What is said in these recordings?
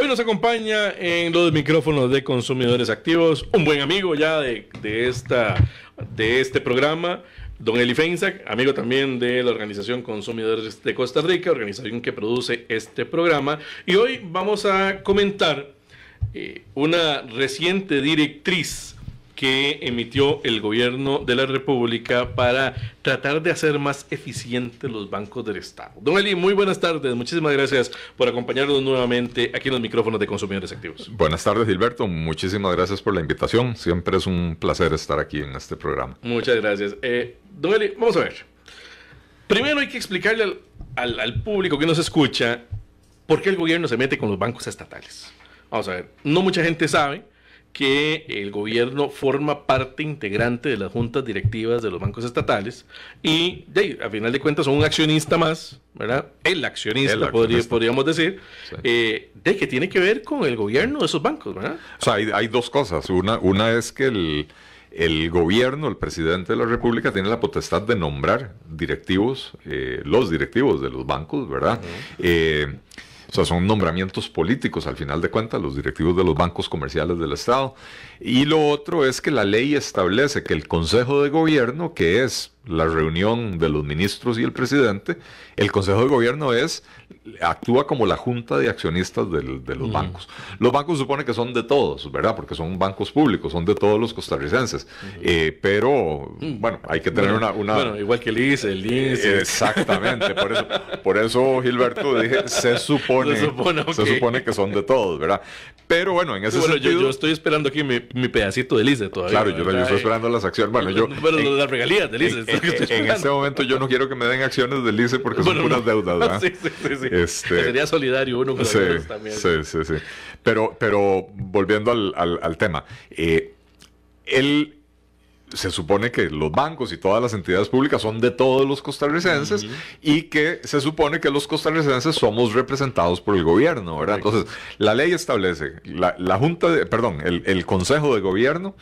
Hoy nos acompaña en los micrófonos de consumidores activos un buen amigo ya de, esta, de este programa, don Eli Feinsack, amigo también de la Organización Consumidores de Costa Rica, organización que produce este programa. Y hoy vamos a comentar eh, una reciente directriz que emitió el gobierno de la República para tratar de hacer más eficientes los bancos del Estado. Don Eli, muy buenas tardes. Muchísimas gracias por acompañarnos nuevamente aquí en los micrófonos de Consumidores Activos. Buenas tardes, Gilberto. Muchísimas gracias por la invitación. Siempre es un placer estar aquí en este programa. Muchas gracias. Eh, don Eli, vamos a ver. Primero hay que explicarle al, al público que nos escucha por qué el gobierno se mete con los bancos estatales. Vamos a ver. No mucha gente sabe que el gobierno forma parte integrante de las juntas directivas de los bancos estatales y a final de cuentas son un accionista más, ¿verdad? El accionista, podríamos decir, eh, de que tiene que ver con el gobierno de esos bancos, ¿verdad? O sea, hay, dos cosas. Una, una es que el, gobierno, el presidente de la República, tiene la potestad de nombrar directivos, eh, los directivos de los bancos, ¿verdad? O sea, son nombramientos políticos al final de cuentas, los directivos de los bancos comerciales del Estado. Y lo otro es que la ley establece que el Consejo de Gobierno, que es la reunión de los ministros y el presidente, el Consejo de Gobierno es actúa como la junta de accionistas de los bancos. Los bancos supone que son de todos, ¿verdad? Porque son bancos públicos, son de todos los costarricenses. Eh, pero, mm. bueno, hay que tener una, Bueno, igual que el ICE, el INSE. exactamente, por eso, por eso Gilberto dije, se supone, se supone, que son de todos, ¿verdad? Pero bueno, en ese sentido... Yo, yo, estoy esperando aquí mi, mi pedacito del ICE todavía. Claro, yo, estoy esperando las acciones. Bueno, yo... Bueno, las regalías del ICE. En, en, este momento yo no quiero que me den acciones del ICE porque son puras deudas, ¿verdad? Sí, sí, sí. Este, sería solidario uno con sí, también. Sí, sí, sí. Pero, pero volviendo al, al, tema, eh, él se supone que los bancos y todas las entidades públicas son de todos los costarricenses y que se supone que los costarricenses somos representados por el gobierno, ¿verdad? Entonces, la ley establece, la, la Junta de, perdón, el, el Consejo de Gobierno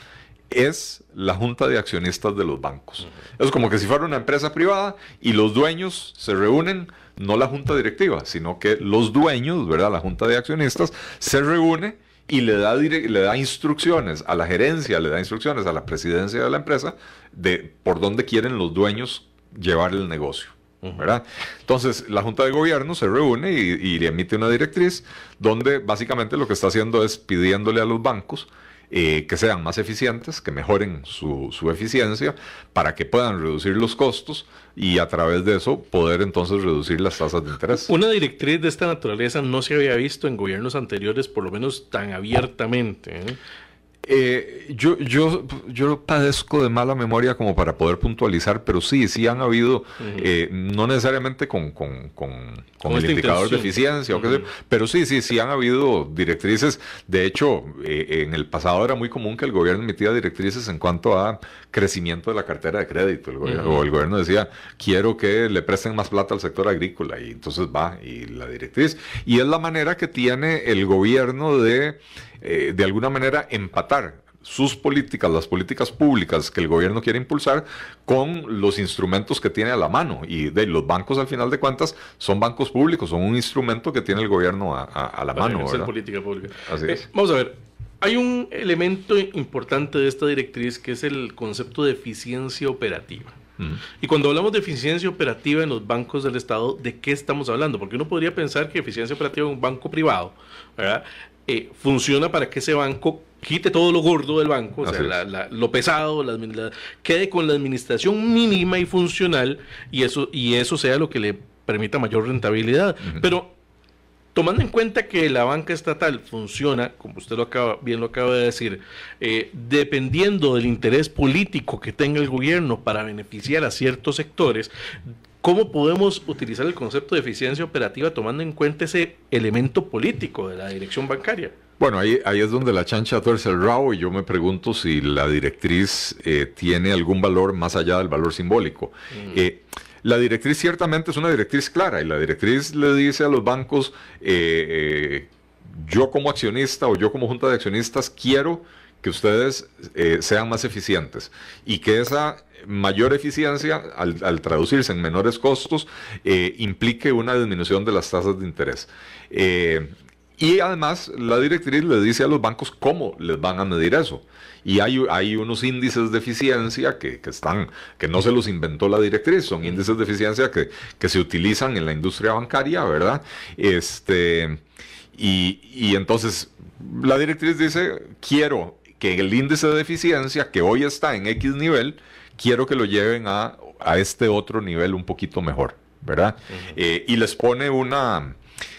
es la junta de accionistas de los bancos. Es como que si fuera una empresa privada y los dueños se reúnen, no la junta directiva, sino que los dueños, ¿verdad? La junta de accionistas se reúne y le da, le da instrucciones a la gerencia, le da instrucciones a la presidencia de la empresa de por dónde quieren los dueños llevar el negocio. ¿verdad? Entonces, la Junta de Gobierno se reúne y, y emite una directriz donde básicamente lo que está haciendo es pidiéndole a los bancos eh, que sean más eficientes, que mejoren su, eficiencia para que puedan reducir los costos y a través de eso poder entonces reducir las tasas de interés. Una directriz de esta naturaleza no se había visto en gobiernos anteriores, por lo menos tan abiertamente. ¿eh? Eh, yo, yo, yo padezco de mala memoria como para poder puntualizar, pero sí, sí han habido, eh, no necesariamente con, con, con, el indicador de eficiencia, o qué pero sí, sí, sí han habido directrices. De hecho, eh, en el pasado era muy común que el gobierno emitía directrices en cuanto a crecimiento de la cartera de crédito. El gobierno, O el gobierno decía, quiero que le presten más plata al sector agrícola, y entonces va, y la directriz. Y es la manera que tiene el gobierno de eh, de alguna manera empatar sus políticas, las políticas públicas que el gobierno quiere impulsar con los instrumentos que tiene a la mano. Y de los bancos, al final de cuentas, son bancos públicos, son un instrumento que tiene el gobierno a, la mano. política pública. Eh, vamos a ver, hay un elemento importante de esta directriz que es el concepto de eficiencia operativa. Y cuando hablamos de eficiencia operativa en los bancos del Estado, ¿de qué estamos hablando? Porque uno podría pensar que eficiencia operativa en un banco privado ¿verdad? Eh, funciona para que ese banco quite todo lo gordo del banco, o sea, lo pesado, quede con la administración mínima y funcional y eso, y eso sea lo que le permita mayor rentabilidad. Pero tomando en cuenta que la banca estatal funciona, como usted lo acaba, bien lo acaba de decir, eh, dependiendo del interés político que tenga el gobierno para beneficiar a ciertos sectores, ¿Cómo podemos utilizar el concepto de eficiencia operativa tomando en cuenta ese elemento político de la dirección bancaria? Bueno, ahí, ahí es donde la chancha tuerce el rabo y yo me pregunto si la directriz eh, tiene algún valor más allá del valor simbólico. Mm. Eh, la directriz ciertamente es una directriz clara y la directriz le dice a los bancos, eh, yo como accionista o yo como junta de accionistas quiero que ustedes sean más eficientes y que esa mayor eficiencia, al, traducirse en menores costos, eh, implique una disminución de las tasas de interés. Eh, Y además la directriz le dice a los bancos cómo les van a medir eso. Y hay, hay unos índices de eficiencia que, están, que no se los inventó la directriz, son índices de eficiencia que, que se utilizan en la industria bancaria, ¿verdad? Este, y, y entonces la directriz dice, quiero que el índice de eficiencia que hoy está en X nivel, quiero que lo lleven a, a este otro nivel un poquito mejor, ¿verdad? Eh, y les pone una,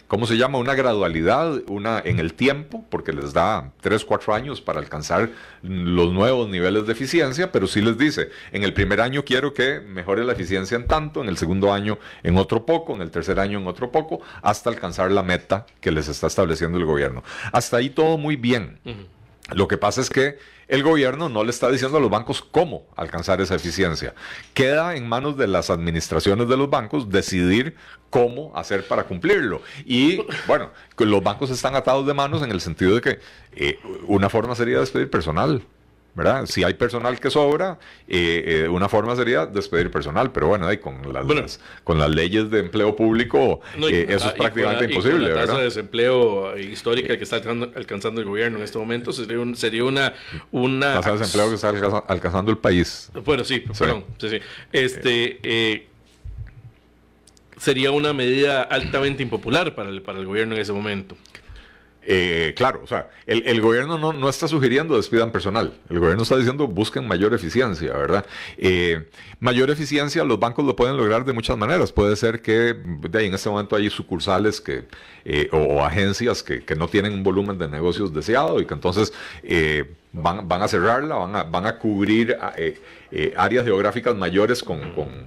¿cómo se llama? Una gradualidad una, en el tiempo, porque les da 3, 4 años para alcanzar los nuevos niveles de eficiencia, pero sí les dice, en el primer año quiero que mejore la eficiencia en tanto, en el segundo año en otro poco, en el tercer año en otro poco, hasta alcanzar la meta que les está estableciendo el gobierno. Hasta ahí todo muy bien. Lo que pasa es que el gobierno no le está diciendo a los bancos cómo alcanzar esa eficiencia. Queda en manos de las administraciones de los bancos decidir cómo hacer para cumplirlo. Y bueno, los bancos están atados de manos en el sentido de que eh, una forma sería despedir personal. ¿Verdad? Si hay personal que sobra, eh, eh, una forma sería despedir personal, pero bueno, ahí con, las, con las leyes de empleo público eh, eso es prácticamente imposible. la tasa de desempleo histórica que está alcanzando, el gobierno en este momento sería, sería una, una... Tasa de desempleo que está alcanzando el país. Bueno, sí, perdón. Sí, sí. Este, sería una medida altamente impopular para el, para el gobierno en ese momento. Eh, claro, o sea, el, gobierno no, está sugiriendo despidan personal, el gobierno está diciendo busquen mayor eficiencia, ¿verdad? Eh, mayor eficiencia los bancos lo pueden lograr de muchas maneras, puede ser que de ahí en este momento hay sucursales que, eh, o, agencias que, no tienen un volumen de negocios deseado y que entonces van, van, a cerrarla, van a, van a cubrir áreas geográficas mayores con eh,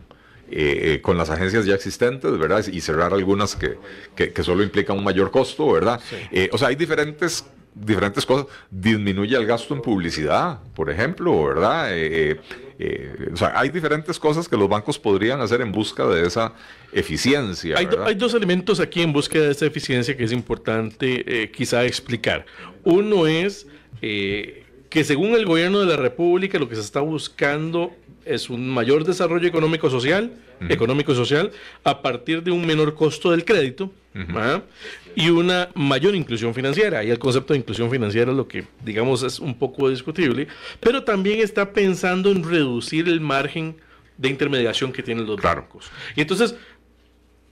eh, con las agencias ya existentes, ¿verdad? Y cerrar algunas que, que, solo implican un mayor costo, ¿verdad? Eh, o sea, hay diferentes diferentes cosas. Disminuye el gasto en publicidad, por ejemplo, ¿verdad? o sea, hay diferentes cosas que los bancos podrían hacer en busca de esa eficiencia. Hay, hay dos elementos aquí en busca de esa eficiencia que es importante quizá explicar. Uno es que según el gobierno de la República lo que se está buscando es un mayor desarrollo económico social, económico social, a partir de un menor costo del crédito ¿ah? y una mayor inclusión financiera. Y el concepto de inclusión financiera es lo que, digamos, es un poco discutible, pero también está pensando en reducir el margen de intermediación que tienen los bancos. Y entonces,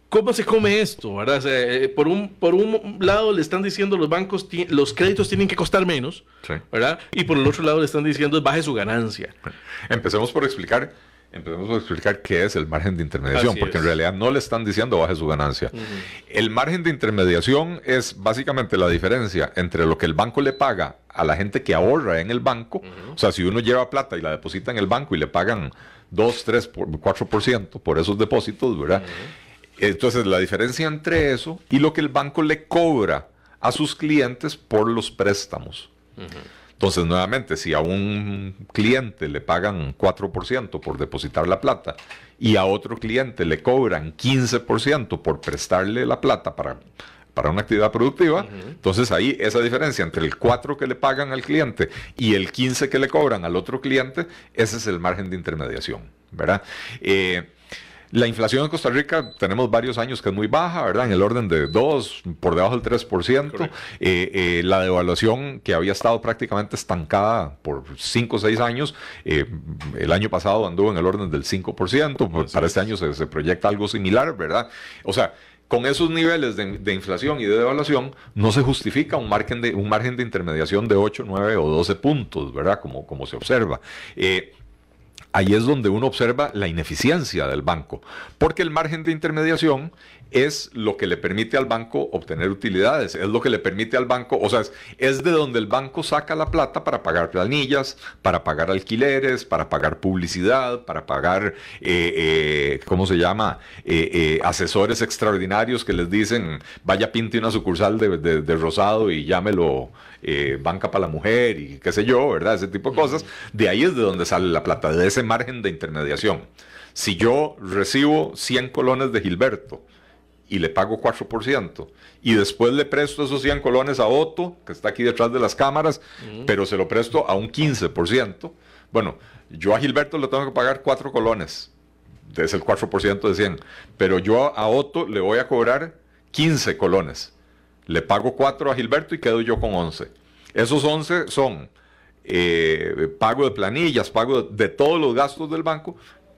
¿Cómo se come esto? ¿verdad? Eh, por, un, por un lado le están diciendo los bancos, los créditos tienen que costar menos, ¿verdad? Y por el otro lado le están diciendo baje su ganancia. Empecemos por explicar, empecemos por explicar qué es el margen de intermediación, porque en realidad no le están diciendo baje su ganancia. El margen de intermediación es básicamente la diferencia entre lo que el banco le paga a la gente que ahorra en el banco, o sea, si uno lleva plata y la deposita en el banco y le pagan 2, 3, 4% por esos depósitos, ¿verdad? Entonces, la diferencia entre eso y lo que el banco le cobra a sus clientes por los préstamos. Entonces, nuevamente, si a un cliente le pagan 4% por depositar la plata y a otro cliente le cobran 15% por prestarle la plata para, para una actividad productiva, entonces ahí esa diferencia entre el 4 que le pagan al cliente y el 15 que le cobran al otro cliente, ese es el margen de intermediación, ¿verdad? Eh, la inflación en Costa Rica tenemos varios años que es muy baja, ¿verdad? En el orden de 2, por debajo del 3%. Eh, eh, la devaluación que había estado prácticamente estancada por 5 o 6 años, eh, el año pasado anduvo en el orden del 5%, pues, para este año se, proyecta algo similar, ¿verdad? O sea, con esos niveles de, inflación y de devaluación, no se justifica un margen de, un margen de intermediación de 8, 9 o 12 puntos, ¿verdad? Como, como se observa. Eh, ahí es donde uno observa la ineficiencia del banco, porque el margen de intermediación es lo que le permite al banco obtener utilidades, es lo que le permite al banco, o sea, es, de donde el banco saca la plata para pagar planillas, para pagar alquileres, para pagar publicidad, para pagar, eh, eh, ¿cómo se llama? Eh, asesores extraordinarios que les dicen, vaya pinte una sucursal de, Rosado y llámelo banca para la mujer y qué sé yo, ¿verdad? Ese tipo de cosas. De ahí es de donde sale la plata, de ese margen de intermediación. Si yo recibo 100 colones de Gilberto, y le pago 4%. Y después le presto esos 100 colones a Otto, que está aquí detrás de las cámaras, pero se lo presto a un 15%. Bueno, yo a Gilberto le tengo que pagar 4 colones, es el 4% de 100, pero yo a Otto le voy a cobrar 15 colones. Le pago 4 a Gilberto y quedo yo con 11. Esos 11 son eh, pago de planillas, pago de, todos los gastos del banco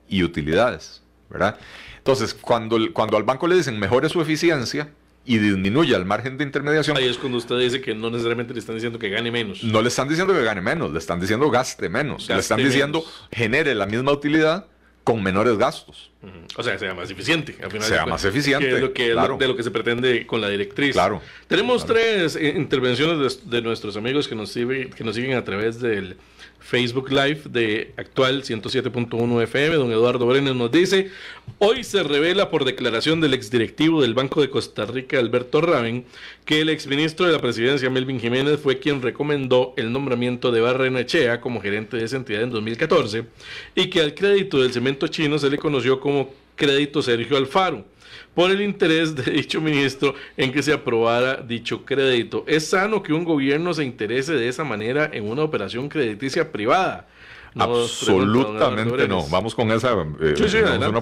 y utilidades, ¿verdad? Entonces, cuando, cuando al banco le dicen mejore su eficiencia, y disminuya el margen de intermediación. Ahí es cuando usted dice que no necesariamente le están diciendo que gane menos. No le están diciendo que gane menos, le están diciendo gaste menos. le están diciendo genere la misma utilidad con menores gastos. O sea, sea más eficiente. sea más eficiente. de lo que se pretende con la directriz. Claro. Tenemos tres eh, intervenciones de, nuestros amigos que nos, que nos siguen a través del Facebook Live de actual 107.1 FM. Don Eduardo Brenes nos dice, hoy se revela por declaración del exdirectivo del Banco de Costa Rica, Alberto Raven, que el exministro de la presidencia, Melvin Jiménez, fue quien recomendó el nombramiento de Barrenechea como gerente de esa entidad en 2014 y que al crédito del cemento chino se le conoció como crédito Sergio Alfaro por el interés de dicho ministro en que se aprobara dicho crédito. ¿Es sano que un gobierno se interese de esa manera en una operación crediticia privada? absolutamente no. Vamos con esa. Eh,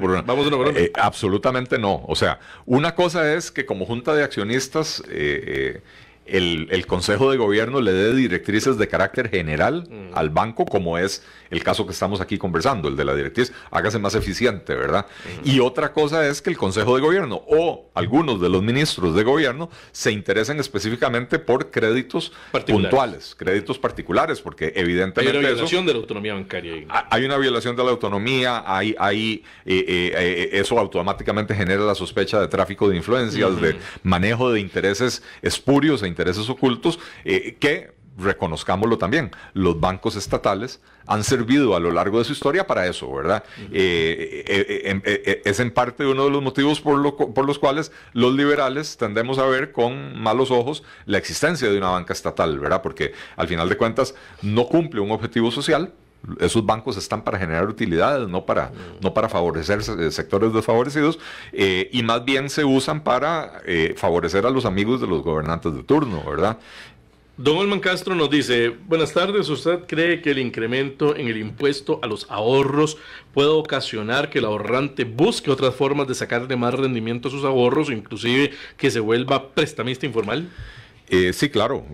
por una. Vamos una una. Eh, absolutamente no. O sea, una cosa es que como junta de accionistas eh, el, Consejo de Gobierno le dé directrices de carácter general mm. al banco, como es el caso que estamos aquí conversando, el de la directriz, hágase más eficiente, ¿verdad? Mm. Y otra cosa es que el Consejo de Gobierno o algunos de los ministros de gobierno se interesen específicamente por créditos puntuales, créditos particulares, porque evidentemente... Hay una violación de la autonomía bancaria. Hay una violación de la autonomía, hay, hay, eh, eh, eh, eso automáticamente genera la sospecha de tráfico de influencias, de manejo de intereses espurios e intereses ocultos, que reconozcámoslo también, los bancos estatales han servido a lo largo de su historia para eso, ¿verdad? Eh, eh, eh, es en parte uno de los motivos por, por, los cuales los liberales tendemos a ver con malos ojos la existencia de una banca estatal, ¿verdad? Porque al final de cuentas no cumple un objetivo social, esos bancos están para generar utilidades, no para, no para favorecer sectores desfavorecidos, y más bien se usan para favorecer a los amigos de los gobernantes de turno, ¿verdad? Don Olman Castro nos dice, buenas tardes, ¿usted cree que el incremento en el impuesto a los ahorros puede ocasionar que el ahorrante busque otras formas de sacarle más rendimiento a sus ahorros, inclusive que se vuelva prestamista informal? Eh, sí, claro.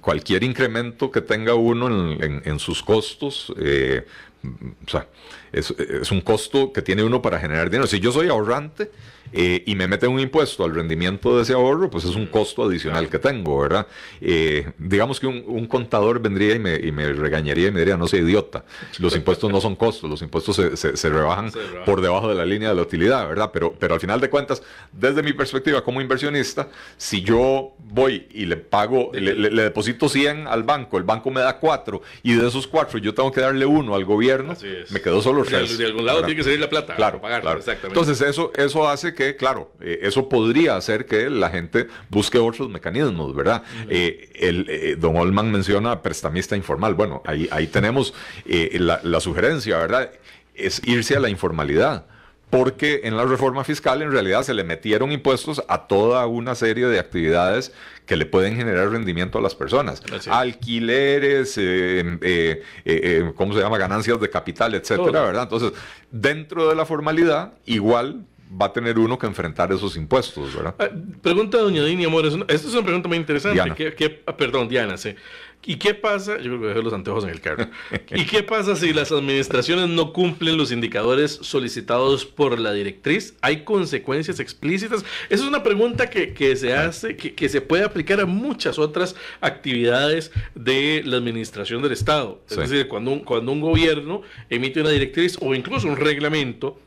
Cualquier incremento que tenga uno en, sus costos, eh, o sea, es, es, un costo que tiene uno para generar dinero. Si yo soy ahorrante, eh, y me mete un impuesto al rendimiento de ese ahorro, pues es un costo adicional que tengo, ¿verdad? Eh, digamos que un, contador vendría y me, regañaría y me diría, no sea idiota, los impuestos no son costos, los impuestos se, rebajan por debajo de la línea de la utilidad, ¿verdad? Pero, pero al final de cuentas, desde mi perspectiva como inversionista, si yo voy y le pago, le, deposito 100 al banco, el banco me da 4 y de esos 4 yo tengo que darle uno al gobierno, me quedo solo 3. De, algún lado tiene que salir la plata. Claro. Exactamente. Entonces eso, eso hace que, claro, eh, eso podría hacer que la gente busque otros mecanismos, ¿verdad? Eh, el, eh, don Olman menciona prestamista informal. Bueno, ahí, ahí tenemos la, la sugerencia, ¿verdad? Es irse a la informalidad porque en la reforma fiscal en realidad se le metieron impuestos a toda una serie de actividades que le pueden generar rendimiento a las personas. Alquileres, ¿cómo se llama? Ganancias de capital, etcétera, ¿verdad? Entonces, dentro de la formalidad, igual va a tener uno que enfrentar esos impuestos, ¿verdad? Ah, pregunta doña Dini Amores, esta es una pregunta muy interesante. ¿Qué, ah, perdón, Diana, sí. ¿Y qué pasa? Yo creo que dejé los anteojos en el carro. ¿Y qué pasa si las administraciones no cumplen los indicadores solicitados por la directriz? ¿Hay consecuencias explícitas? Esa es una pregunta que, se hace, que, se puede aplicar a muchas otras actividades de la administración del Estado. Es decir, cuando un, cuando un gobierno emite una directriz o incluso un reglamento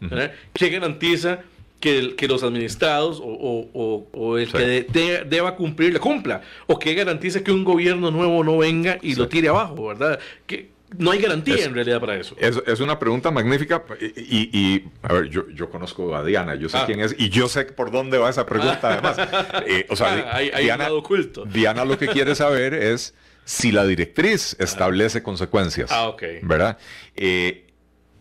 que garantiza que, que los administrados o, el que deba cumplir la cumpla, o que garantice que un gobierno nuevo no venga y lo tire abajo, ¿verdad? Que, no hay garantía en realidad para eso. Es, una pregunta magnífica y, a ver, yo, yo, conozco a Diana, yo sé ah. quién es y yo sé por dónde va esa pregunta además. Eh, o sea, ah, hay, Diana, oculto. Diana lo que quiere saber es si la directriz establece consecuencias. Ah, ok. ¿Verdad? Eh,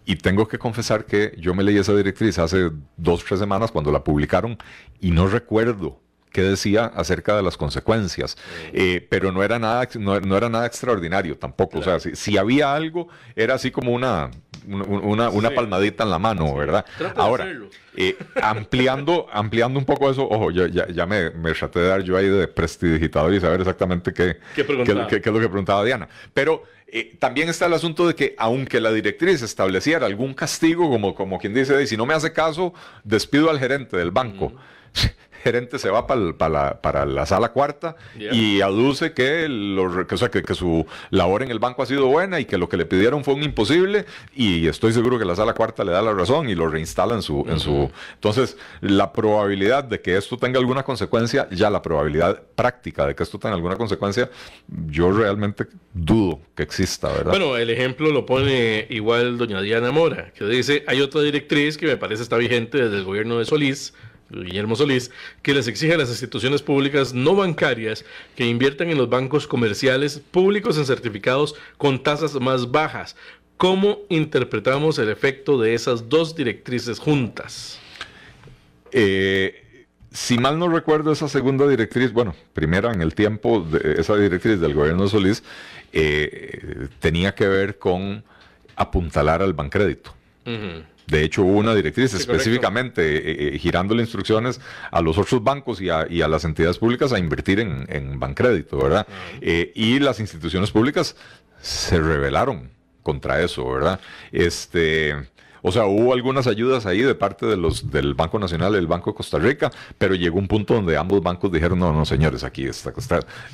y tengo que confesar que yo me leí esa directriz hace dos o tres semanas cuando la publicaron y no recuerdo qué decía acerca de las consecuencias, eh, pero no era nada, no, era nada extraordinario tampoco. O sea, si, había algo, era así como una, una, una palmadita en la mano, ¿verdad? Ahora, eh, ampliando, ampliando un poco eso, ojo, ya, ya, me, me, traté de dar yo ahí de prestidigitador y saber exactamente qué, qué, qué, es lo que preguntaba Diana. Pero eh, también está el asunto de que aunque la directriz estableciera algún castigo, como, como quien dice, si no me hace caso, despido al gerente del banco. gerente se va para, la, sala cuarta y aduce que, que, su labor en el banco ha sido buena y que lo que le pidieron fue un imposible y estoy seguro que la sala cuarta le da la razón y lo reinstala en su... en su Entonces, la probabilidad de que esto tenga alguna consecuencia, ya la probabilidad práctica de que esto tenga alguna consecuencia, yo realmente dudo que exista, ¿verdad? Bueno, el ejemplo lo pone igual doña Diana Mora, que dice, hay otra directriz que me parece está vigente desde el gobierno de Solís, Guillermo Solís, que les exige a las instituciones públicas no bancarias que inviertan en los bancos comerciales públicos en certificados con tasas más bajas. ¿Cómo interpretamos el efecto de esas dos directrices juntas? Eh, si mal no recuerdo, esa segunda directriz, bueno, primera en el tiempo, de esa directriz del gobierno de Solís, eh, tenía que ver con apuntalar al bancrédito. De hecho, hubo una directriz específicamente eh, eh, girando instrucciones a los otros bancos y a, las entidades públicas a invertir en, en bancrédito, ¿verdad? Eh, y las instituciones públicas se rebelaron contra eso, ¿verdad? Este, o sea, hubo algunas ayudas ahí de parte de los, del Banco Nacional y del Banco de Costa Rica, pero llegó un punto donde ambos bancos dijeron, no, no, señores, aquí está,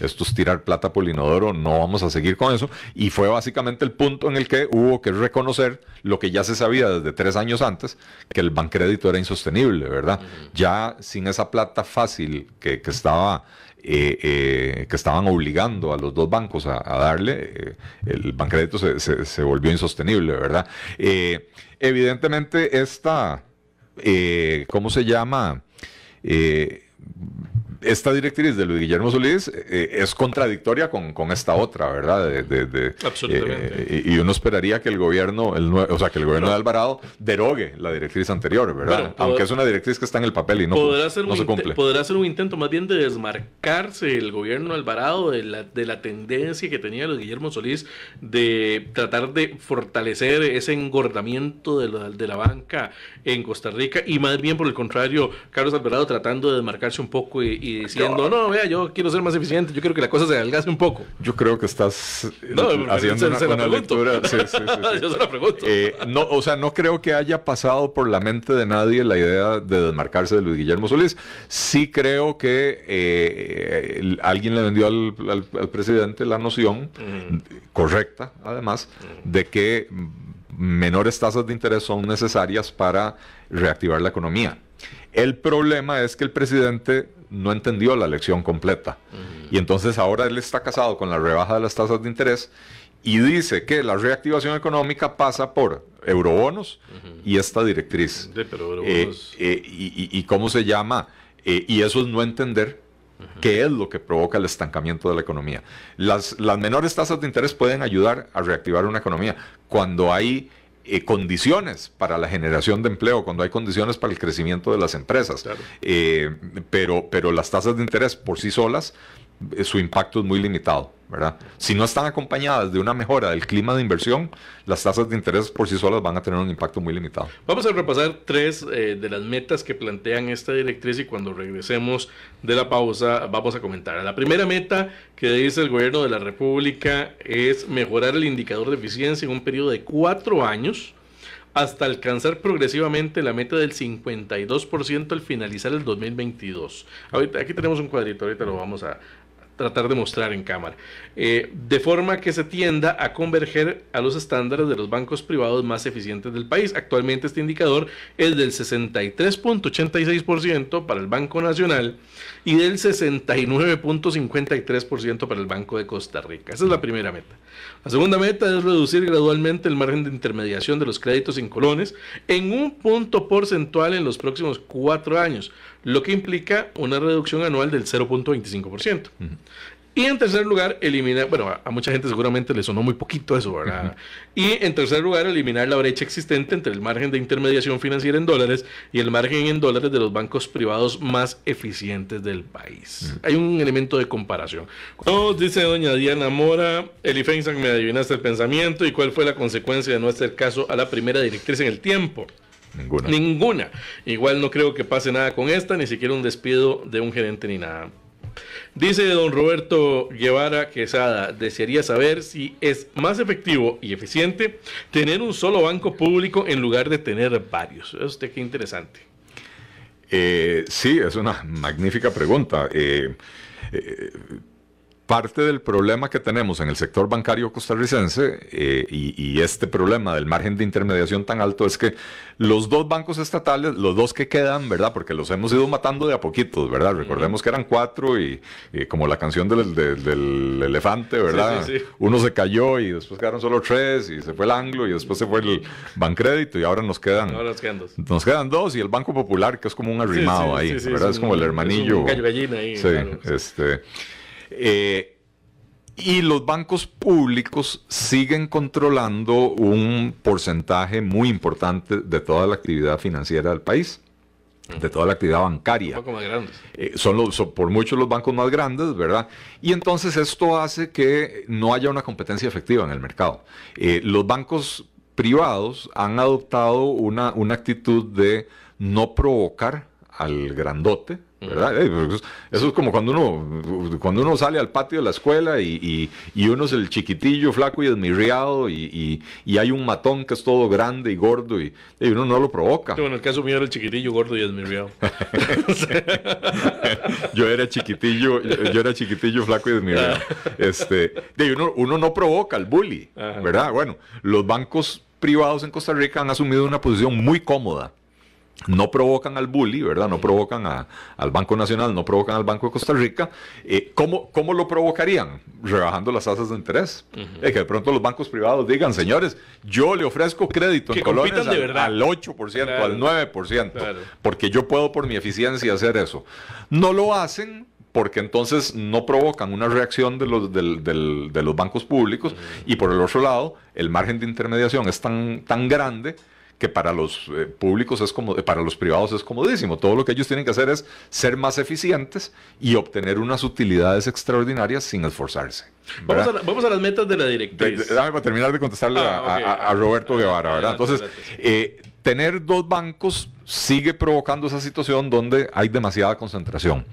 esto es tirar plata por el inodoro, no vamos a seguir con eso. Y fue básicamente el punto en el que hubo que reconocer lo que ya se sabía desde tres años antes, que el bancrédito era insostenible, ¿verdad? Ya sin esa plata fácil que, que estaba eh, eh, que estaban obligando a los dos bancos a, darle, eh, el bancrédito se, se, volvió insostenible, ¿verdad? evidentemente, esta, ¿cómo se llama? Esta directriz de Luis Guillermo Solís eh, es contradictoria con, con, esta otra, ¿verdad? De, Absolutamente. Eh, y uno esperaría que el gobierno, el, o sea, que el gobierno de Alvarado derogue la directriz anterior, ¿verdad? Aunque es una directriz que está en el papel y no, podrá no se cumple. Podrá ser un intento más bien de desmarcarse el gobierno de Alvarado de la, de la tendencia que tenía Luis Guillermo Solís de tratar de fortalecer ese engordamiento de la, de la banca en Costa Rica y más bien por el contrario, Carlos Alvarado tratando de desmarcarse un poco y diciendo, no, vea, yo quiero ser más eficiente, yo quiero que la cosa se adelgace un poco. Yo creo que estás haciendo una, lectura. yo se la pregunto. Eh, no, o sea, no creo que haya pasado por la mente de nadie la idea de desmarcarse de Luis Guillermo Solís. Sí creo que eh, alguien le vendió al, presidente la noción, correcta además, de que menores tasas de interés son necesarias para reactivar la economía. El problema es que el presidente no entendió la lección completa. Y entonces ahora él está casado con la rebaja de las tasas de interés y dice que la reactivación económica pasa por eurobonos y esta directriz. Eh, eh, y, cómo se llama? Eh, y eso es no entender qué es lo que provoca el estancamiento de la economía. Las, las menores tasas de interés pueden ayudar a reactivar una economía cuando hay eh, condiciones para la generación de empleo, cuando hay condiciones para el crecimiento de las empresas. Eh, pero, pero las tasas de interés por sí solas, eh, su impacto es muy limitado. Si no están acompañadas de una mejora del clima de inversión, las tasas de interés por sí solas van a tener un impacto muy limitado. Vamos a repasar tres eh, de las metas que plantean esta directriz y cuando regresemos de la pausa vamos a comentar. La primera meta que dice el gobierno de la República es mejorar el indicador de eficiencia en un periodo de cuatro años hasta alcanzar progresivamente la meta del 52% al finalizar el 2022. Ahorita, aquí tenemos un cuadrito, ahorita lo vamos a, tratar de mostrar en cámara, eh, de forma que se tienda a converger a los estándares de los bancos privados más eficientes del país. Actualmente este indicador es del 63.86% para el Banco Nacional y del 69.53% para el Banco de Costa Rica. Esa es la primera meta. La segunda meta es reducir gradualmente el margen de intermediación de los créditos en colones en un punto porcentual en los próximos cuatro años, lo que implica una reducción anual del 0.25%. Y en tercer lugar, eliminar, bueno, a mucha gente seguramente le sonó muy poquito eso, ¿verdad? Y en tercer lugar, eliminar la brecha existente entre el margen de intermediación financiera en dólares y el margen en dólares de los bancos privados más eficientes del país. Hay un elemento de comparación. Nos dice doña Diana Mora, Elifensan, me adivinaste el pensamiento y cuál fue la consecuencia de no hacer caso a la primera directriz en el tiempo. Ninguna. Ninguna. Igual no creo que pase nada con esta, ni siquiera un despido de un gerente ni nada. Dice don Roberto Guevara Quesada, desearía saber si es más efectivo y eficiente tener un solo banco público en lugar de tener varios. Usted qué interesante. Eh, sí, es una magnífica pregunta. Eh, eh, parte del problema que tenemos en el sector bancario costarricense eh, y, este problema del margen de intermediación tan alto es que los dos bancos estatales, los dos que quedan, ¿verdad? Porque los hemos ido matando de a poquitos, ¿verdad? Recordemos que eran cuatro y, como la canción del, elefante, ¿verdad? Uno se cayó y después quedaron solo tres y se fue el Anglo y después se fue el Bancrédito y ahora nos quedan, nos quedan dos. Nos quedan dos y el Banco Popular que es como un arrimado ahí, ¿verdad? Es, como el hermanillo. un gallo gallina ahí. Sí, este... Eh, y los bancos públicos siguen controlando un porcentaje muy importante de toda la actividad financiera del país, de toda la actividad bancaria. Un más grandes. Eh, son, los, por mucho los bancos más grandes, ¿verdad? Y entonces esto hace que no haya una competencia efectiva en el mercado. Eh, los bancos privados han adoptado una, una actitud de no provocar al grandote, eso es como cuando uno, cuando uno sale al patio de la escuela y, uno es el chiquitillo, flaco y desmirriado y, hay un matón que es todo grande y gordo y, uno no lo provoca. en el caso mío era el chiquitillo, gordo y desmirriado. yo era chiquitillo, yo era chiquitillo, flaco y desmirriado. Este, uno, uno no provoca al bully, ¿verdad? Bueno, los bancos privados en Costa Rica han asumido una posición muy cómoda no provocan al bully, ¿verdad? No provocan al Banco Nacional, no provocan al Banco de Costa Rica. Eh, ¿cómo, lo provocarían? Rebajando las tasas de interés. que de pronto los bancos privados digan, señores, yo le ofrezco crédito en colonias al, 8%, al 9%, porque yo puedo por mi eficiencia hacer eso. No lo hacen porque entonces no provocan una reacción de los, de los bancos públicos y por el otro lado, el margen de intermediación es tan, tan grande que para los eh, públicos es como, para los privados es comodísimo. Todo lo que ellos tienen que hacer es ser más eficientes y obtener unas utilidades extraordinarias sin esforzarse. Vamos a, las metas de la directriz. Dame para terminar de contestarle a, ah, Roberto Guevara, ¿verdad? Entonces, eh, tener dos bancos sigue provocando esa situación donde hay demasiada concentración.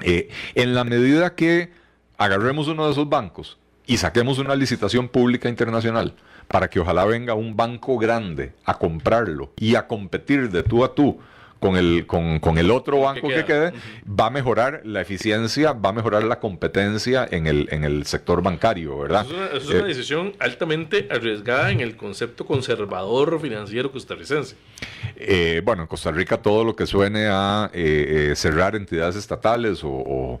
Eh, en la medida que agarremos uno de esos bancos y saquemos una licitación pública internacional, para que ojalá venga un banco grande a comprarlo y a competir de tú a tú con el, con, el otro banco que, quede, va a mejorar la eficiencia, va a mejorar la competencia en el, en el sector bancario, ¿verdad? es una, eh, decisión altamente arriesgada en el concepto conservador financiero costarricense. Eh, bueno, en Costa Rica todo lo que suene a eh, cerrar entidades estatales o,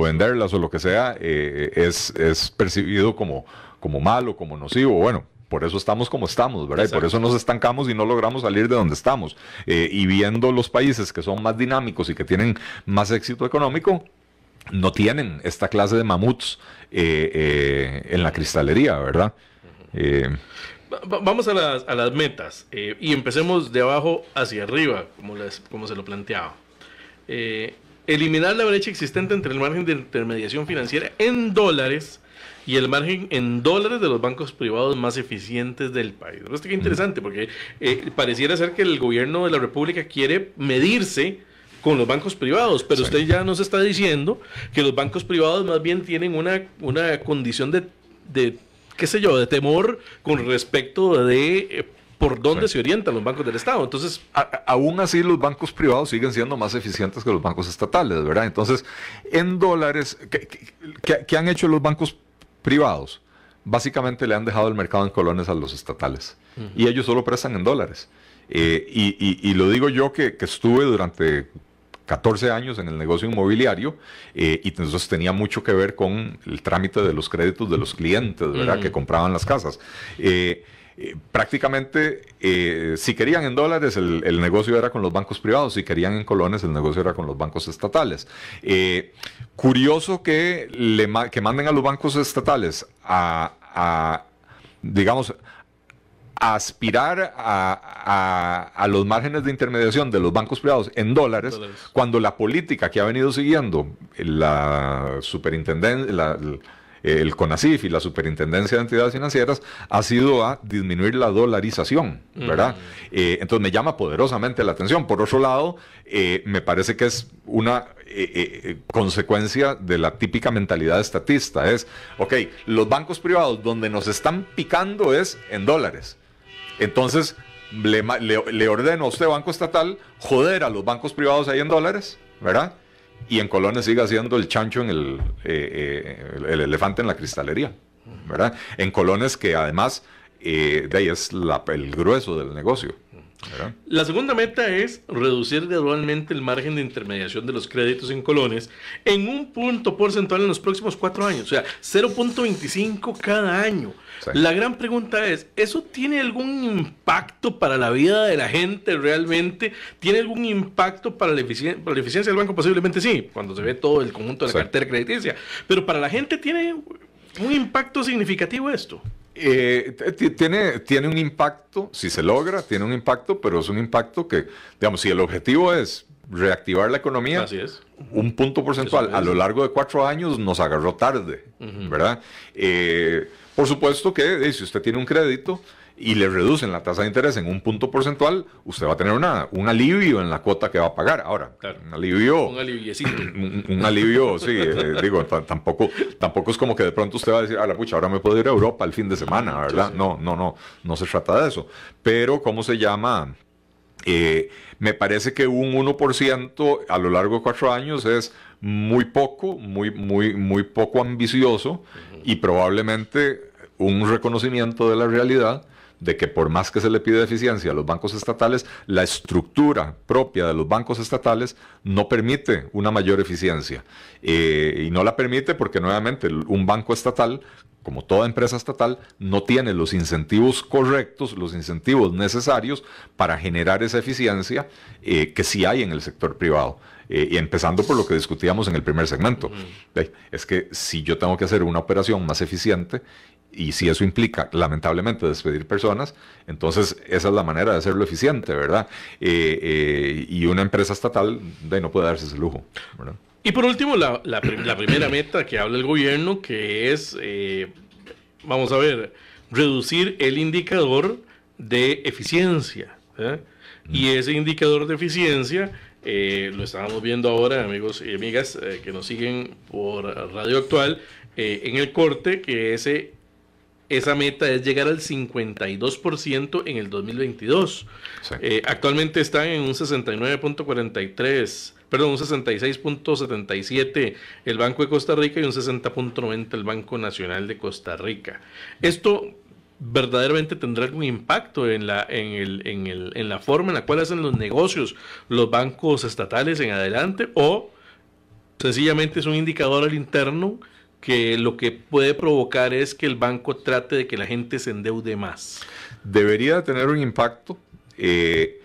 venderlas. o lo que sea es, es percibido como como malo, como nocivo. Bueno, por eso estamos como estamos, ¿verdad? Y por eso nos estancamos y no logramos salir de donde estamos. Eh, y viendo los países que son más dinámicos y que tienen más éxito económico, no tienen esta clase de mamuts eh, eh, en la cristalería, ¿verdad? Vamos a las, a las metas y empecemos de abajo hacia arriba, como, les, como se lo planteaba. eliminar la brecha existente entre el margen de intermediación financiera en dólares y el margen en dólares de los bancos privados más eficientes del país. Esto es interesante porque eh, pareciera ser que el gobierno de la República quiere medirse con los bancos privados, pero usted ya nos está diciendo que los bancos privados más bien tienen una, una condición de, de, qué sé yo, de temor con respecto de... Eh, por dónde se orientan los bancos del Estado. Entonces, aún así los bancos privados siguen siendo más eficientes que los bancos estatales, ¿verdad? Entonces, en dólares, ¿qué, qué han hecho los bancos privados básicamente le han dejado el mercado en colones a los estatales y ellos solo prestan en dólares. Eh, y, lo digo yo que, estuve durante 14 años en el negocio inmobiliario eh, y entonces tenía mucho que ver con el trámite de los créditos de los clientes, ¿verdad? Que compraban las casas. Eh, eh, prácticamente, eh, si querían en dólares, el, negocio era con los bancos privados, si querían en colones, el negocio era con los bancos estatales. Eh, curioso que, le, que manden a los bancos estatales a, digamos, a aspirar a, los márgenes de intermediación de los bancos privados en dólares, cuando la política que ha venido siguiendo la superintendencia, la, el CONACIF y la Superintendencia de Entidades Financieras ha sido a disminuir la dolarización, ¿verdad? Eh, entonces me llama poderosamente la atención. Por otro lado, eh, me parece que es una eh, consecuencia de la típica mentalidad estatista. Es, ok, los bancos privados donde nos están picando es en dólares. Entonces, le, le ordeno a usted, banco estatal, joder a los bancos privados ahí en dólares, ¿verdad? Y en colones siga siendo el chancho en el, eh, eh, el elefante en la cristalería, ¿verdad? En colones que además eh, de ahí es el grueso del negocio. La segunda meta es reducir gradualmente el margen de intermediación de los créditos en colones en un punto porcentual en los próximos cuatro años, o sea, 0.25 cada año. La gran pregunta es, ¿eso tiene algún impacto para la vida de la gente realmente? ¿Tiene algún impacto para la, eficiencia, la eficiencia del banco? Posiblemente sí, cuando se ve todo el conjunto de la cartera crediticia. Pero para la gente tiene un impacto significativo esto. Eh, tiene, tiene un impacto, si se logra, tiene un impacto, pero es un impacto que, digamos, si el objetivo es reactivar la economía, Así es. un punto porcentual a lo largo de cuatro años nos agarró tarde, ¿verdad? Eh, por supuesto que si usted tiene un crédito, y le reducen la tasa de interés en un punto porcentual, usted va a tener una, un alivio en la cuota que va a pagar. Ahora, un alivio. Un aliviecito. Un, alivio, sí, eh, digo, tampoco, tampoco es como que de pronto usted va a decir, a la pucha, ahora me puedo ir a Europa el fin de semana, ¿verdad? No, no, no, no se trata de eso. Pero, ¿cómo se llama? Eh, me parece que un 1% a lo largo de cuatro años es muy poco, muy, muy, muy poco ambicioso y probablemente un reconocimiento de la realidad de que por más que se le pide eficiencia a los bancos estatales, la estructura propia de los bancos estatales no permite una mayor eficiencia. Eh, y no la permite porque nuevamente un banco estatal, como toda empresa estatal, no tiene los incentivos correctos, los incentivos necesarios para generar esa eficiencia eh, que sí hay en el sector privado. Eh, y empezando por lo que discutíamos en el primer segmento. Es que si yo tengo que hacer una operación más eficiente y si eso implica, lamentablemente, despedir personas, entonces esa es la manera de hacerlo eficiente, ¿verdad? Eh, eh, y una empresa estatal de, no puede darse ese lujo, ¿verdad? Y por último, la, la, primera meta que habla el gobierno, que es, eh, vamos a ver, reducir el indicador de eficiencia. Y ese indicador de eficiencia lo estábamos viendo ahora, amigos y amigas que nos siguen por Radio Actual, en el corte, que ese esa meta es llegar al 52% en el 2022. Eh, actualmente están en un 69.43, perdón, un 66.77 el Banco de Costa Rica y un 60.90 el Banco Nacional de Costa Rica. Esto verdaderamente tendrá algún impacto en la, en, el, en, el, en la forma en la cual hacen los negocios los bancos estatales en adelante o sencillamente es un indicador al interno que lo que puede provocar es que el banco trate de que la gente se endeude más. Debería tener un impacto. Eh,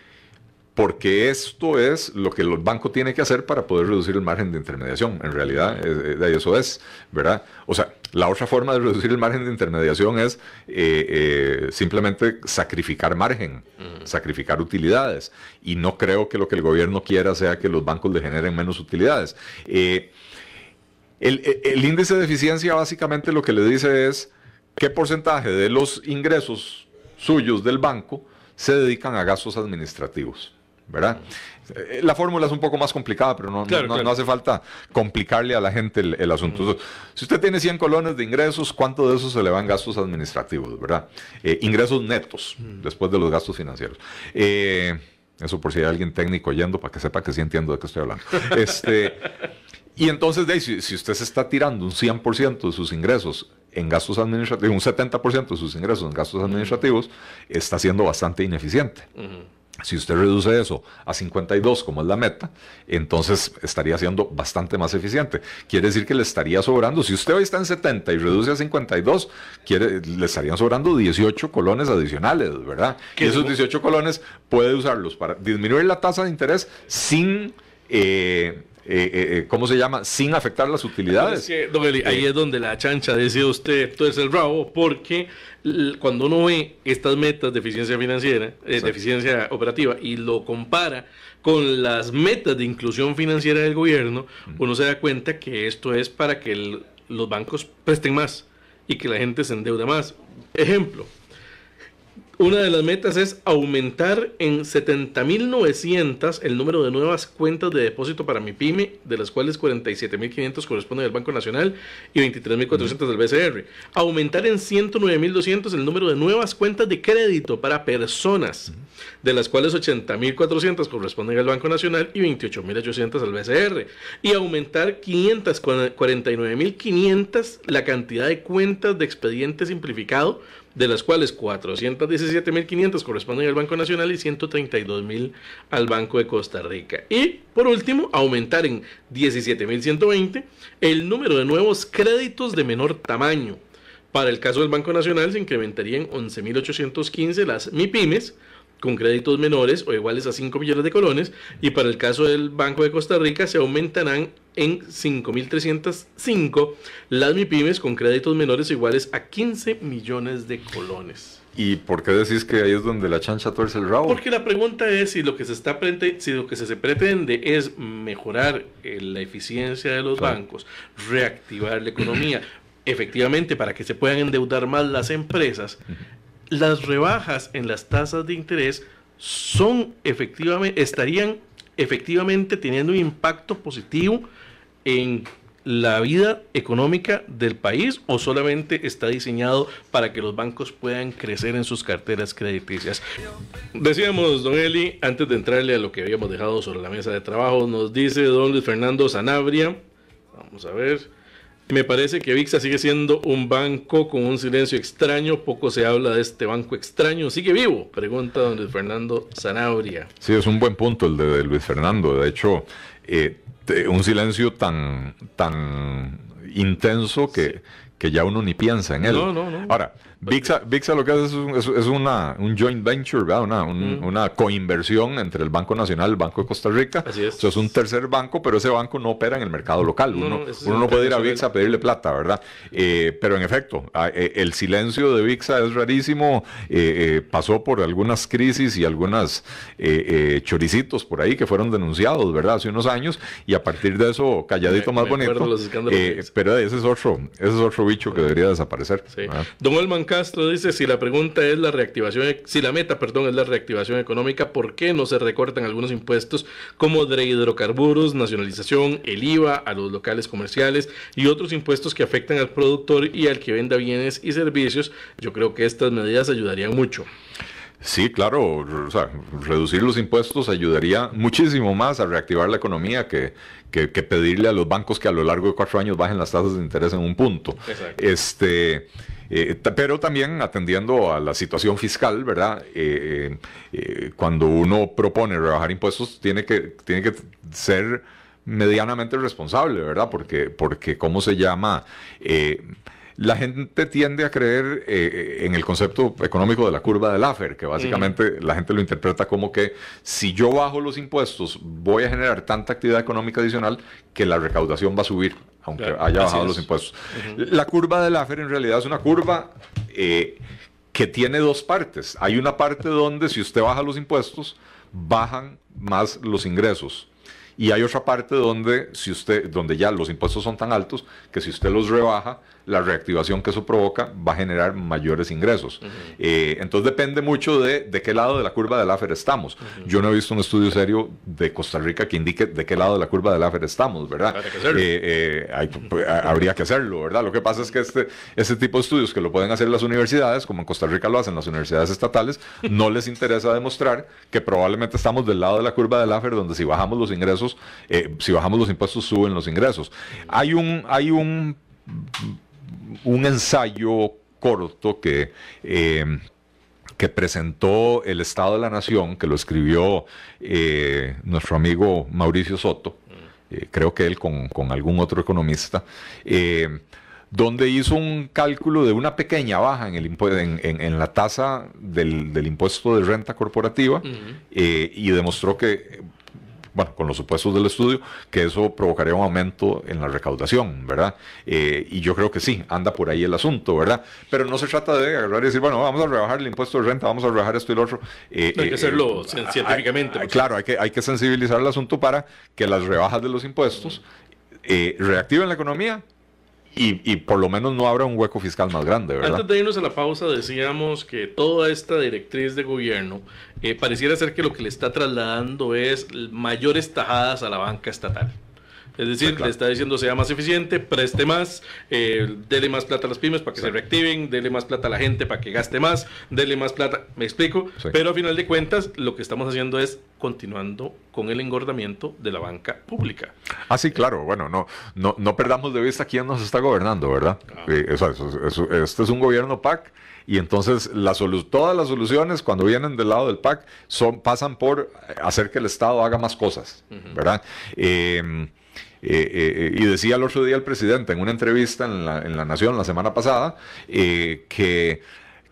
porque esto es lo que el banco tiene que hacer para poder reducir el margen de intermediación. En realidad, de eso es, ¿verdad? O sea, la otra forma de reducir el margen de intermediación es eh, eh, simplemente sacrificar margen, sacrificar utilidades. Y no creo que lo que el gobierno quiera sea que los bancos le generen menos utilidades. El, índice de eficiencia básicamente lo que le dice es qué porcentaje de los ingresos suyos del banco se dedican a gastos administrativos. ¿verdad? Eh, la fórmula es un poco más complicada, pero no, no, hace falta complicarle a la gente el, asunto. Si usted tiene 100 colones de ingresos, ¿cuánto de eso se le van gastos administrativos, verdad? Eh, ingresos netos, después de los gastos financieros. Eh, eso por si hay alguien técnico yendo, para que sepa que sí entiendo de qué estoy hablando. Este, y entonces, si, si usted se está tirando un 100% de sus ingresos en gastos administrativos, un 70% de sus ingresos en gastos administrativos, está siendo bastante ineficiente. Si usted reduce eso a 52, como es la meta, entonces estaría siendo bastante más eficiente. Quiere decir que le estaría sobrando, si usted hoy está en 70 y reduce a 52, quiere, le estarían sobrando 18 colones adicionales, ¿verdad? Y esos 18 colones puede usarlos para disminuir la tasa de interés sin... Eh, eh, eh, ¿cómo se llama? Sin afectar las utilidades. ahí es donde la chancha decía usted, todo es el bravo, porque cuando uno ve estas metas de eficiencia financiera, eh, de eficiencia operativa, y lo compara con las metas de inclusión financiera del gobierno, uno se da cuenta que esto es para que los bancos presten más y que la gente se endeude más. Ejemplo, una de las metas es aumentar en 70.900 el número de nuevas cuentas de depósito para mi pyme, de las cuales 47.500 corresponden al Banco Nacional y 23.400 del BCR. Aumentar en 109.200 el número de nuevas cuentas de crédito para personas, de las cuales 80.400 corresponden al Banco Nacional y 28.800 al BCR. Y aumentar 549.500 la cantidad de cuentas de expediente simplificado de las cuales 417.500 corresponden al Banco Nacional y 132.000 al Banco de Costa Rica. Y por último, aumentar en 17.120 el número de nuevos créditos de menor tamaño. Para el caso del Banco Nacional se incrementarían 11.815 las MIPIMES, con créditos menores o iguales a 5 millones de colones y para el caso del Banco de Costa Rica se aumentarán en 5.305 las MIPIMES con créditos menores o iguales a 15 millones de colones. ¿Y por qué decís que ahí es donde la chancha tuerce el rabo? Porque la pregunta es si lo que se está si lo que se pretende es mejorar eh, la eficiencia de los bancos, reactivar la economía, efectivamente para que se puedan endeudar más las empresas, las rebajas en las tasas de interés son efectivamente, estarían efectivamente teniendo un impacto positivo en la vida económica del país o solamente está diseñado para que los bancos puedan crecer en sus carteras crediticias. Decíamos, don Eli, antes de entrarle a lo que habíamos dejado sobre la mesa de trabajo, nos dice don Luis Fernando Sanabria, vamos a ver, me parece que VIXA sigue siendo un banco con un silencio extraño. Poco se habla de este banco extraño. ¿Sigue vivo? Pregunta don Luis Fernando Zanabria. Sí, es un buen punto el de, Luis Fernando. De hecho, eh, un silencio tan, tan intenso que, que ya uno ni piensa en él. No, no, no. Ahora, VIXA, lo que hace es, una, un joint venture, Una, mm. una coinversión entre el Banco Nacional y el Banco de Costa Rica. Así es. es un tercer banco, pero ese banco no opera en el mercado local. uno no, puede ir a VIXA a pedirle plata, ¿verdad? Eh, pero en efecto, eh, el silencio de VIXA es rarísimo. Eh, pasó por algunas crisis y algunas choricitos por ahí que fueron denunciados, ¿verdad? Hace unos años. Y a partir de eso, calladito más bonito. pero ese es otro, ese es otro bicho que debería desaparecer. Don Elman Castro dice, si la pregunta es la reactivación, si la meta, perdón, es la reactivación económica, ¿por qué no se recortan algunos impuestos como de hidrocarburos, nacionalización, el IVA a los locales comerciales y otros impuestos que afectan al productor y al que venda bienes y servicios? Yo creo que estas medidas ayudarían mucho. Sí, claro, reducir los impuestos ayudaría muchísimo más a reactivar la economía que, que, pedirle a los bancos que a lo largo de cuatro años bajen las tasas de interés en un punto. Este, eh, pero también atendiendo a la situación fiscal, ¿verdad? Eh, eh, cuando uno propone rebajar impuestos, tiene que, tiene que ser medianamente responsable, ¿verdad? Porque, porque ¿cómo se llama? la gente tiende a creer eh, en el concepto económico de la curva de Laffer, que básicamente la gente lo interpreta como que si yo bajo los impuestos voy a generar tanta actividad económica adicional que la recaudación va a subir, aunque haya bajado los impuestos. La curva de Laffer en realidad es una curva eh, que tiene dos partes. Hay una parte donde si usted baja los impuestos, bajan más los ingresos. Y hay otra parte donde, si usted, donde ya los impuestos son tan altos que si usted los rebaja, la reactivación que eso provoca va a generar mayores ingresos. Eh, entonces depende mucho de, de, qué lado de la curva del AFER estamos. Yo no he visto un estudio serio de Costa Rica que indique de qué lado de la curva del AFER estamos, ¿verdad? Eh, eh, pues, habría que hacerlo, ¿verdad? Lo que pasa es que este, este tipo de estudios que lo pueden hacer las universidades, como en Costa Rica lo hacen las universidades estatales, no les interesa demostrar que probablemente estamos del lado de la curva del AFER, donde si bajamos los ingresos, si bajamos los impuestos, suben los ingresos. Hay un, hay un un ensayo corto que, eh, que presentó el Estado de la Nación, que lo escribió eh, nuestro amigo Mauricio Soto, eh, creo que él con, algún otro economista, donde hizo un cálculo de una pequeña baja en, el en, en, la tasa del, impuesto de renta corporativa y demostró que bueno, con los supuestos del estudio, que eso provocaría un aumento en la recaudación, ¿verdad? Eh, y yo creo que sí, anda por ahí el asunto, ¿verdad? Pero no se trata de agarrar y decir, bueno, vamos a rebajar el impuesto de renta, vamos a rebajar esto y lo otro. Eh, hay que eh, hacerlo científicamente. Pues. claro, hay que, hay que sensibilizar el asunto para que las rebajas de los impuestos reactiven la economía y, por lo menos no habrá un hueco fiscal más grande, ¿verdad? Antes de irnos a la pausa, decíamos que toda esta directriz de gobierno eh, pareciera ser que lo que le está trasladando es mayores tajadas a la banca estatal. Es decir, le está diciendo sea más eficiente, preste más, eh, dele más plata a las pymes para que se reactiven, dele más plata a la gente para que gaste más, dele más plata, me explico. Pero a final de cuentas, lo que estamos haciendo es continuando con el engordamiento de la banca pública. Ah, sí, claro. Bueno, no, no, no perdamos de vista quién nos está gobernando, ¿verdad? Ah. este es un gobierno PAC y entonces la todas las soluciones cuando vienen del lado del PAC son, pasan por hacer que el Estado haga más cosas, ¿verdad? Eh, eh, eh, y decía el otro día el presidente en una entrevista en la, en la Nación la semana pasada eh, que,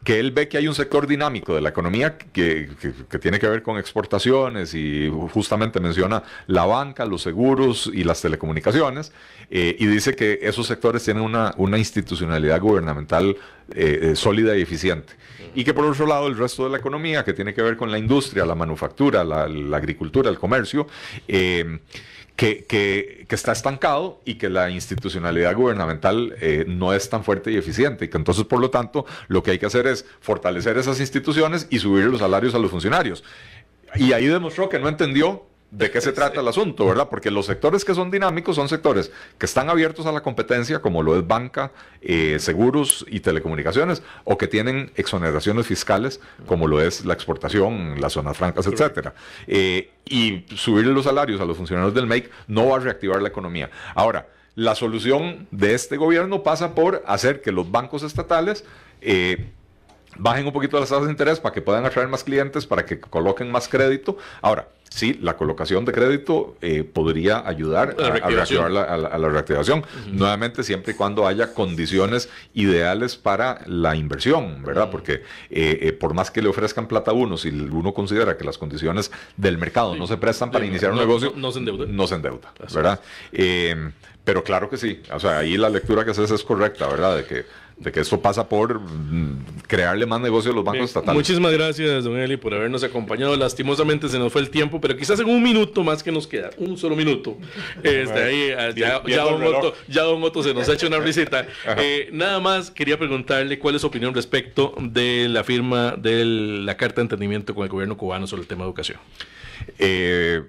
que él ve que hay un sector dinámico de la economía que, que, tiene que ver con exportaciones y justamente menciona la banca, los seguros y las telecomunicaciones y dice que esos sectores tienen una, una institucionalidad gubernamental sólida y eficiente. Y que por otro lado el resto de la economía que tiene que ver con la industria, la manufactura, la, la agricultura, el comercio, eh, que, que, está estancado y que la institucionalidad gubernamental eh, no es tan fuerte y eficiente. Y que entonces, por lo tanto, lo que hay que hacer es fortalecer esas instituciones y subir los salarios a los funcionarios. Y ahí demostró que no entendió de qué se trata el asunto, ¿verdad? Porque los sectores que son dinámicos son sectores que están abiertos a la competencia, como lo es banca, eh, seguros y telecomunicaciones, o que tienen exoneraciones fiscales, como lo es la exportación, las zonas francas, etcétera. Eh, y subir los salarios a los funcionarios del MEIC no va a reactivar la economía. Ahora, la solución de este gobierno pasa por hacer que los bancos estatales eh, bajen un poquito las tasas de interés para que puedan atraer más clientes, para que coloquen más crédito. Ahora, sí, la colocación de crédito eh, podría ayudar a, reactivar la, la, reactivación, nuevamente siempre y cuando haya condiciones ideales para la inversión, ¿verdad? Porque eh, eh, por más que le ofrezcan plata a uno, si uno considera que las condiciones del mercado no se prestan para iniciar un negocio, no, se endeuda. No se endeuda, ¿verdad? pero claro que sí, o sea, ahí la lectura que haces es correcta, ¿verdad? De que de que esto pasa por mm, crearle más negocio a los bancos estatales. Muchísimas gracias, don Eli, por habernos acompañado. Lastimosamente se nos fue el tiempo, pero quizás en un minuto más que nos queda, un solo minuto. Este, ahí, ah, ya, ya, don Otto, se nos ha hecho una risita. Eh, nada más quería preguntarle cuál es su opinión respecto de la firma de la Carta de Entendimiento con el gobierno cubano sobre el tema de educación. Eh,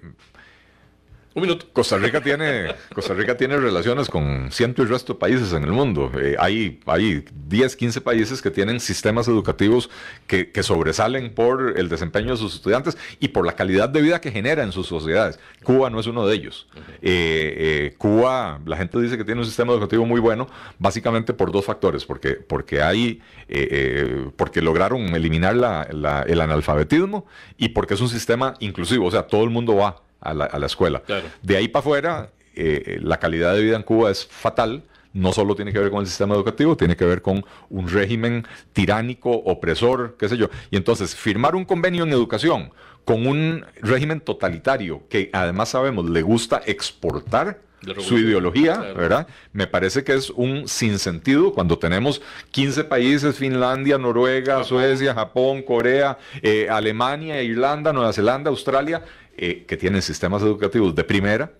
un minuto. Costa Rica tiene, Costa Rica tiene relaciones con ciento y resto de países en el mundo. Eh, hay, hay 10, 15 países que tienen sistemas educativos que, sobresalen por el desempeño de sus estudiantes y por la calidad de vida que genera en sus sociedades. Cuba no es uno de ellos. Eh, eh, Cuba, la gente dice que tiene un sistema educativo muy bueno, básicamente por dos factores, porque, porque hay, porque lograron eliminar el analfabetismo y porque es un sistema inclusivo, o sea, todo el mundo va a la, escuela. De ahí para afuera, eh, la calidad de vida en Cuba es fatal. No solo tiene que ver con el sistema educativo, tiene que ver con un régimen tiránico, opresor, qué sé yo. Y entonces, firmar un convenio en educación con un régimen totalitario que además sabemos le gusta exportar su ideología, ¿verdad? Me parece que es un sinsentido cuando tenemos 15 países, Finlandia, Noruega, Suecia, Japón, Corea, eh, Alemania, Irlanda, Nueva Zelanda, Australia, eh, que tienen sistemas educativos de primera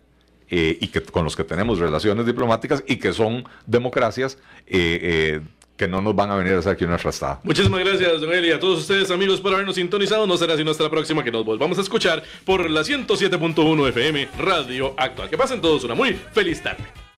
eh, y que, con los que tenemos relaciones diplomáticas y que son democracias eh, que no nos van a venir a hacer aquí una arrastrada. Muchísimas gracias, don Eli, a todos ustedes amigos por habernos sintonizado. No será sino hasta la próxima que nos volvamos a escuchar por la 107.1 FM Radio Actual. Que pasen todos una muy feliz tarde.